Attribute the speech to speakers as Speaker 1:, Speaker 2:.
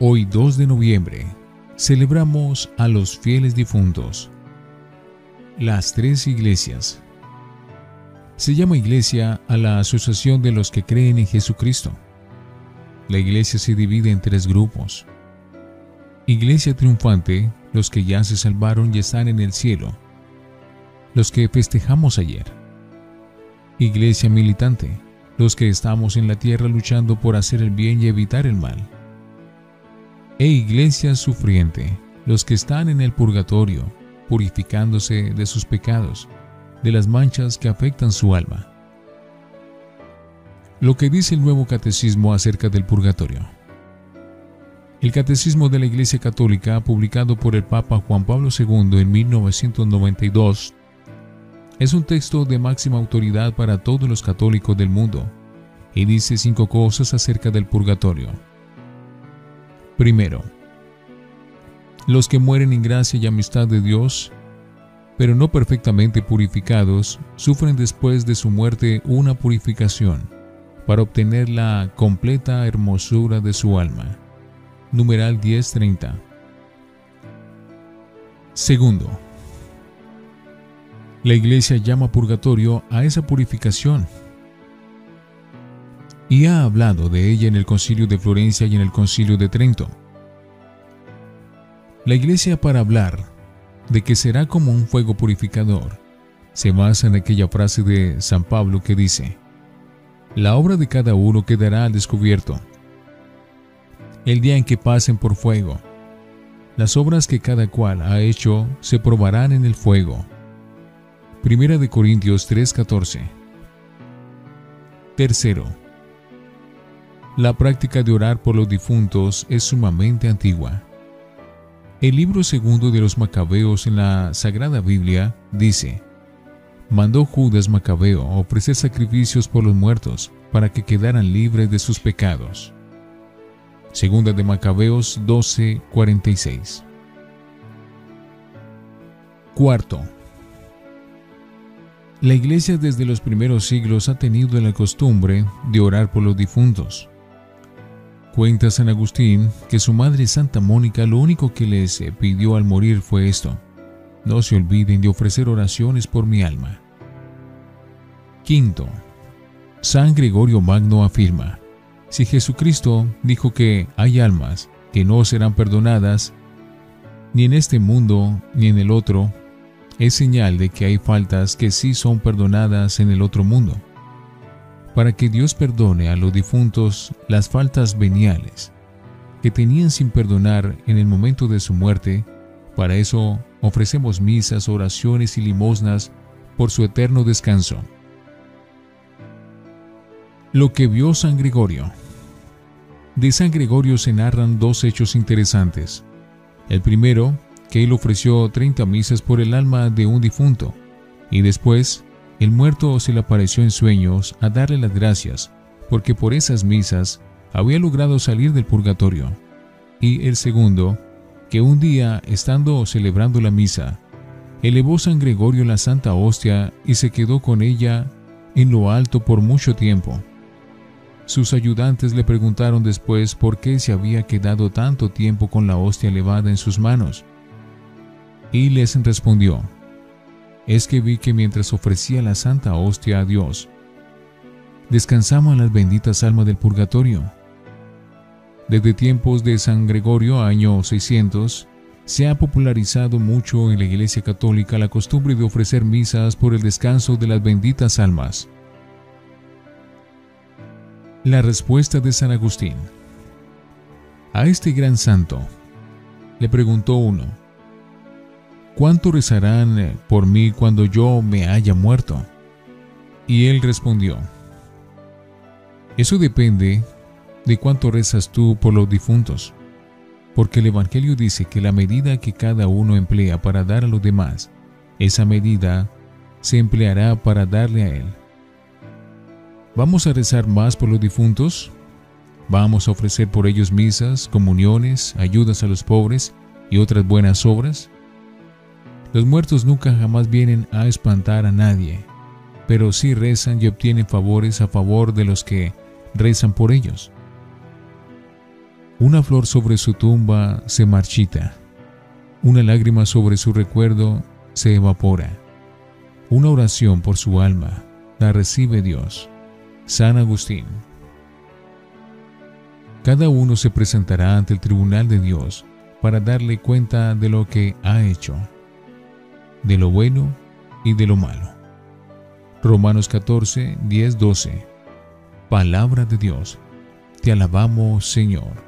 Speaker 1: Hoy 2 de noviembre celebramos a los fieles difuntos. Las tres iglesias. Se llama iglesia a la asociación de los que creen en Jesucristo. La iglesia se divide en tres grupos. Iglesia triunfante, los que ya se salvaron y están en el cielo. Los que festejamos ayer. Iglesia militante, los que estamos en la tierra luchando por hacer el bien y evitar el mal e iglesia sufriente, los que están en el purgatorio, purificándose de sus pecados, de las manchas que afectan su alma. Lo que dice el nuevo catecismo acerca del purgatorio. El Catecismo de la Iglesia Católica, publicado por el Papa Juan Pablo II en 1992, es un texto de máxima autoridad para todos los católicos del mundo y dice cinco cosas acerca del purgatorio. Primero, los que mueren en gracia y amistad de Dios, pero no perfectamente purificados, sufren después de su muerte una purificación para obtener la completa hermosura de su alma. Numeral 1030. Segundo, la iglesia llama purgatorio a esa purificación y ha hablado de ella en el concilio de Florencia y en el concilio de Trento. La iglesia para hablar de que será como un fuego purificador se basa en aquella frase de San Pablo que dice, la obra de cada uno quedará al descubierto. El día en que pasen por fuego, las obras que cada cual ha hecho se probarán en el fuego. Primera de Corintios 3:14. Tercero, la práctica de orar por los difuntos es sumamente antigua. El libro segundo de los Macabeos en la Sagrada Biblia dice, mandó Judas Macabeo ofrecer sacrificios por los muertos para que quedaran libres de sus pecados. Segunda de Macabeos 12:46. Cuarto. La iglesia desde los primeros siglos ha tenido la costumbre de orar por los difuntos. Cuenta San Agustín que su madre Santa Mónica lo único que les pidió al morir fue esto, no se olviden de ofrecer oraciones por mi alma. Quinto, San Gregorio Magno afirma, si Jesucristo dijo que hay almas que no serán perdonadas, ni en este mundo ni en el otro, es señal de que hay faltas que sí son perdonadas en el otro mundo para que Dios perdone a los difuntos las faltas veniales que tenían sin perdonar en el momento de su muerte. Para eso ofrecemos misas, oraciones y limosnas por su eterno descanso. Lo que vio San Gregorio. De San Gregorio se narran dos hechos interesantes. El primero, que él ofreció 30 misas por el alma de un difunto, y después el muerto se le apareció en sueños a darle las gracias, porque por esas misas había logrado salir del purgatorio. Y el segundo, que un día, estando celebrando la misa, elevó San Gregorio la Santa Hostia y se quedó con ella en lo alto por mucho tiempo. Sus ayudantes le preguntaron después por qué se había quedado tanto tiempo con la hostia elevada en sus manos. Y les respondió, es que vi que mientras ofrecía la Santa Hostia a Dios, descansamos en las benditas almas del purgatorio. Desde tiempos de San Gregorio, año 600, se ha popularizado mucho en la Iglesia Católica la costumbre de ofrecer misas por el descanso de las benditas almas. La respuesta de San Agustín. A este gran santo le preguntó uno, ¿cuánto rezarán eh, por mí cuando yo me haya muerto? Y él respondió, eso depende de cuánto rezas tú por los difuntos, porque el Evangelio dice que la medida que cada uno emplea para dar a los demás, esa medida se empleará para darle a él. ¿Vamos a rezar más por los difuntos? ¿Vamos a ofrecer por ellos misas, comuniones, ayudas a los pobres y otras buenas obras? Los muertos nunca jamás vienen a espantar a nadie, pero sí rezan y obtienen favores a favor de los que rezan por ellos. Una flor sobre su tumba se marchita. Una lágrima sobre su recuerdo se evapora. Una oración por su alma la recibe Dios. San Agustín. Cada uno se presentará ante el tribunal de Dios para darle cuenta de lo que ha hecho, de lo bueno y de lo malo. Romanos 14, 10, 12. Palabra de Dios. Te alabamos, Señor.